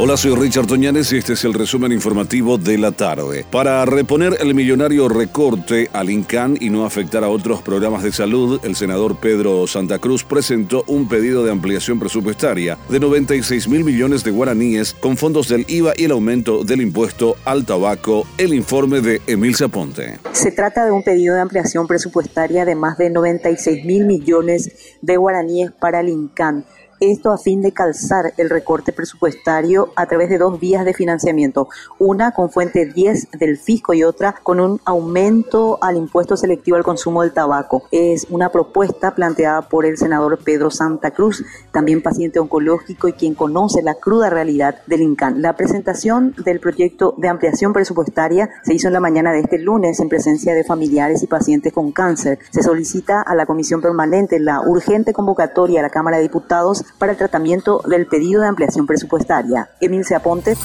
Hola, soy Richard Toñanes y este es el resumen informativo de la tarde. Para reponer el millonario recorte al INCAN y no afectar a otros programas de salud, el senador Pedro Santa Cruz presentó un pedido de ampliación presupuestaria de 96 mil millones de guaraníes con fondos del IVA y el aumento del impuesto al tabaco. El informe de Emil Zaponte. Se trata de un pedido de ampliación presupuestaria de más de 96 mil millones de guaraníes para el INCAN esto a fin de calzar el recorte presupuestario a través de dos vías de financiamiento, una con fuente 10 del fisco y otra con un aumento al impuesto selectivo al consumo del tabaco. Es una propuesta planteada por el senador Pedro Santa Cruz, también paciente oncológico y quien conoce la cruda realidad del INCAN. La presentación del proyecto de ampliación presupuestaria se hizo en la mañana de este lunes en presencia de familiares y pacientes con cáncer. Se solicita a la Comisión Permanente la urgente convocatoria a la Cámara de Diputados para el tratamiento del pedido de ampliación presupuestaria. Emil Aponte.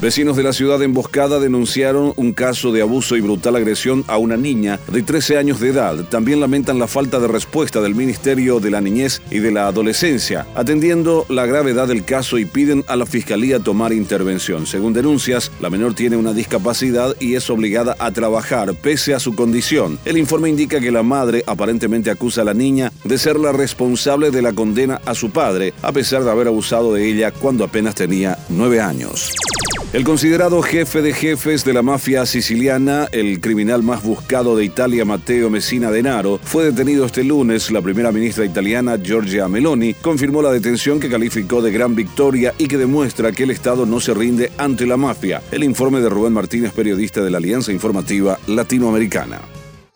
Vecinos de la ciudad emboscada denunciaron un caso de abuso y brutal agresión a una niña de 13 años de edad. También lamentan la falta de respuesta del Ministerio de la Niñez y de la Adolescencia, atendiendo la gravedad del caso y piden a la Fiscalía tomar intervención. Según denuncias, la menor tiene una discapacidad y es obligada a trabajar pese a su condición. El informe indica que la madre aparentemente acusa a la niña de ser la responsable de la condena a su padre, a pesar de haber abusado de ella cuando apenas tenía nueve años. El considerado jefe de jefes de la mafia siciliana, el criminal más buscado de Italia, Matteo Messina Denaro, fue detenido este lunes. La primera ministra italiana, Giorgia Meloni, confirmó la detención que calificó de gran victoria y que demuestra que el Estado no se rinde ante la mafia. El informe de Rubén Martínez, periodista de la Alianza Informativa Latinoamericana.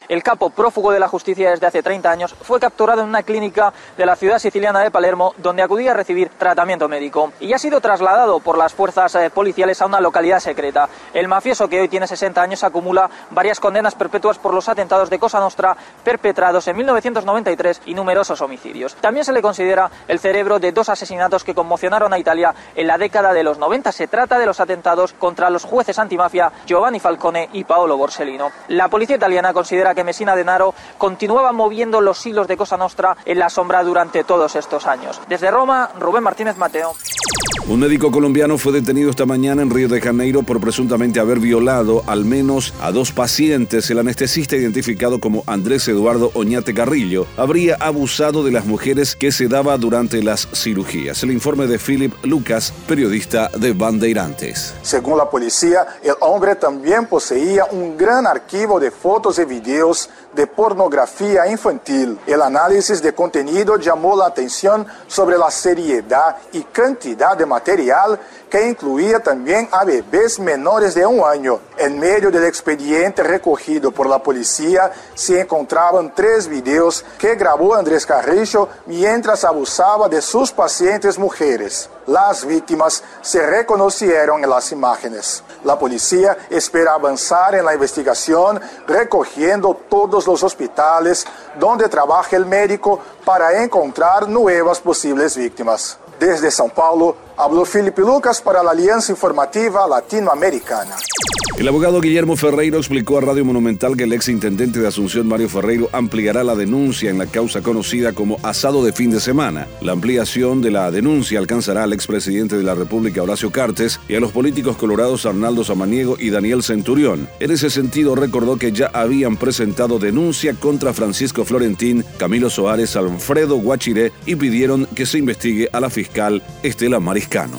El capo prófugo de la justicia desde hace 30 años fue capturado en una clínica de la ciudad siciliana de Palermo donde acudía a recibir tratamiento médico y ha sido trasladado por las fuerzas eh, policiales a una localidad secreta. El mafioso que hoy tiene 60 años acumula varias condenas perpetuas por los atentados de Cosa Nostra perpetrados en 1993 y numerosos homicidios. También se le considera el cerebro de dos asesinatos que conmocionaron a Italia en la década de los 90. Se trata de los atentados contra los jueces antimafia Giovanni Falcone y Paolo Borsellino. La policía italiana considera que Messina Denaro continuaba moviendo los hilos de Cosa Nostra en la sombra durante todos estos años. Desde Roma, Rubén Martínez Mateo. Un médico colombiano fue detenido esta mañana en Río de Janeiro por presuntamente haber violado al menos a dos pacientes. El anestesista identificado como Andrés Eduardo Oñate Carrillo habría abusado de las mujeres que se daba durante las cirugías. El informe de Philip Lucas, periodista de Bandeirantes. Según la policía, el hombre también poseía un gran archivo de fotos y videos de pornografía infantil. El análisis de contenido llamó la atención sobre la seriedad y cantidad de material que incluía también a bebés menores de un año. En medio del expediente recogido por la policía se encontraban tres videos que grabó Andrés Carrillo mientras abusaba de sus pacientes mujeres. Las víctimas se reconocieron en las imágenes. La policía espera avanzar en la investigación recogiendo todos los hospitales donde trabaja el médico para encontrar nuevas posibles víctimas. Desde São Paulo, habló Felipe Lucas para la Alianza Informativa Latinoamericana. El abogado Guillermo Ferreiro explicó a Radio Monumental que el ex intendente de Asunción, Mario Ferreiro, ampliará la denuncia en la causa conocida como asado de fin de semana. La ampliación de la denuncia alcanzará al expresidente de la República, Horacio Cartes, y a los políticos colorados Arnaldo Samaniego y Daniel Centurión. En ese sentido, recordó que ya habían presentado denuncia contra Francisco Florentín, Camilo Soares, Alfredo Guachiré y pidieron que se investigue a la fiscal Estela Mariscano.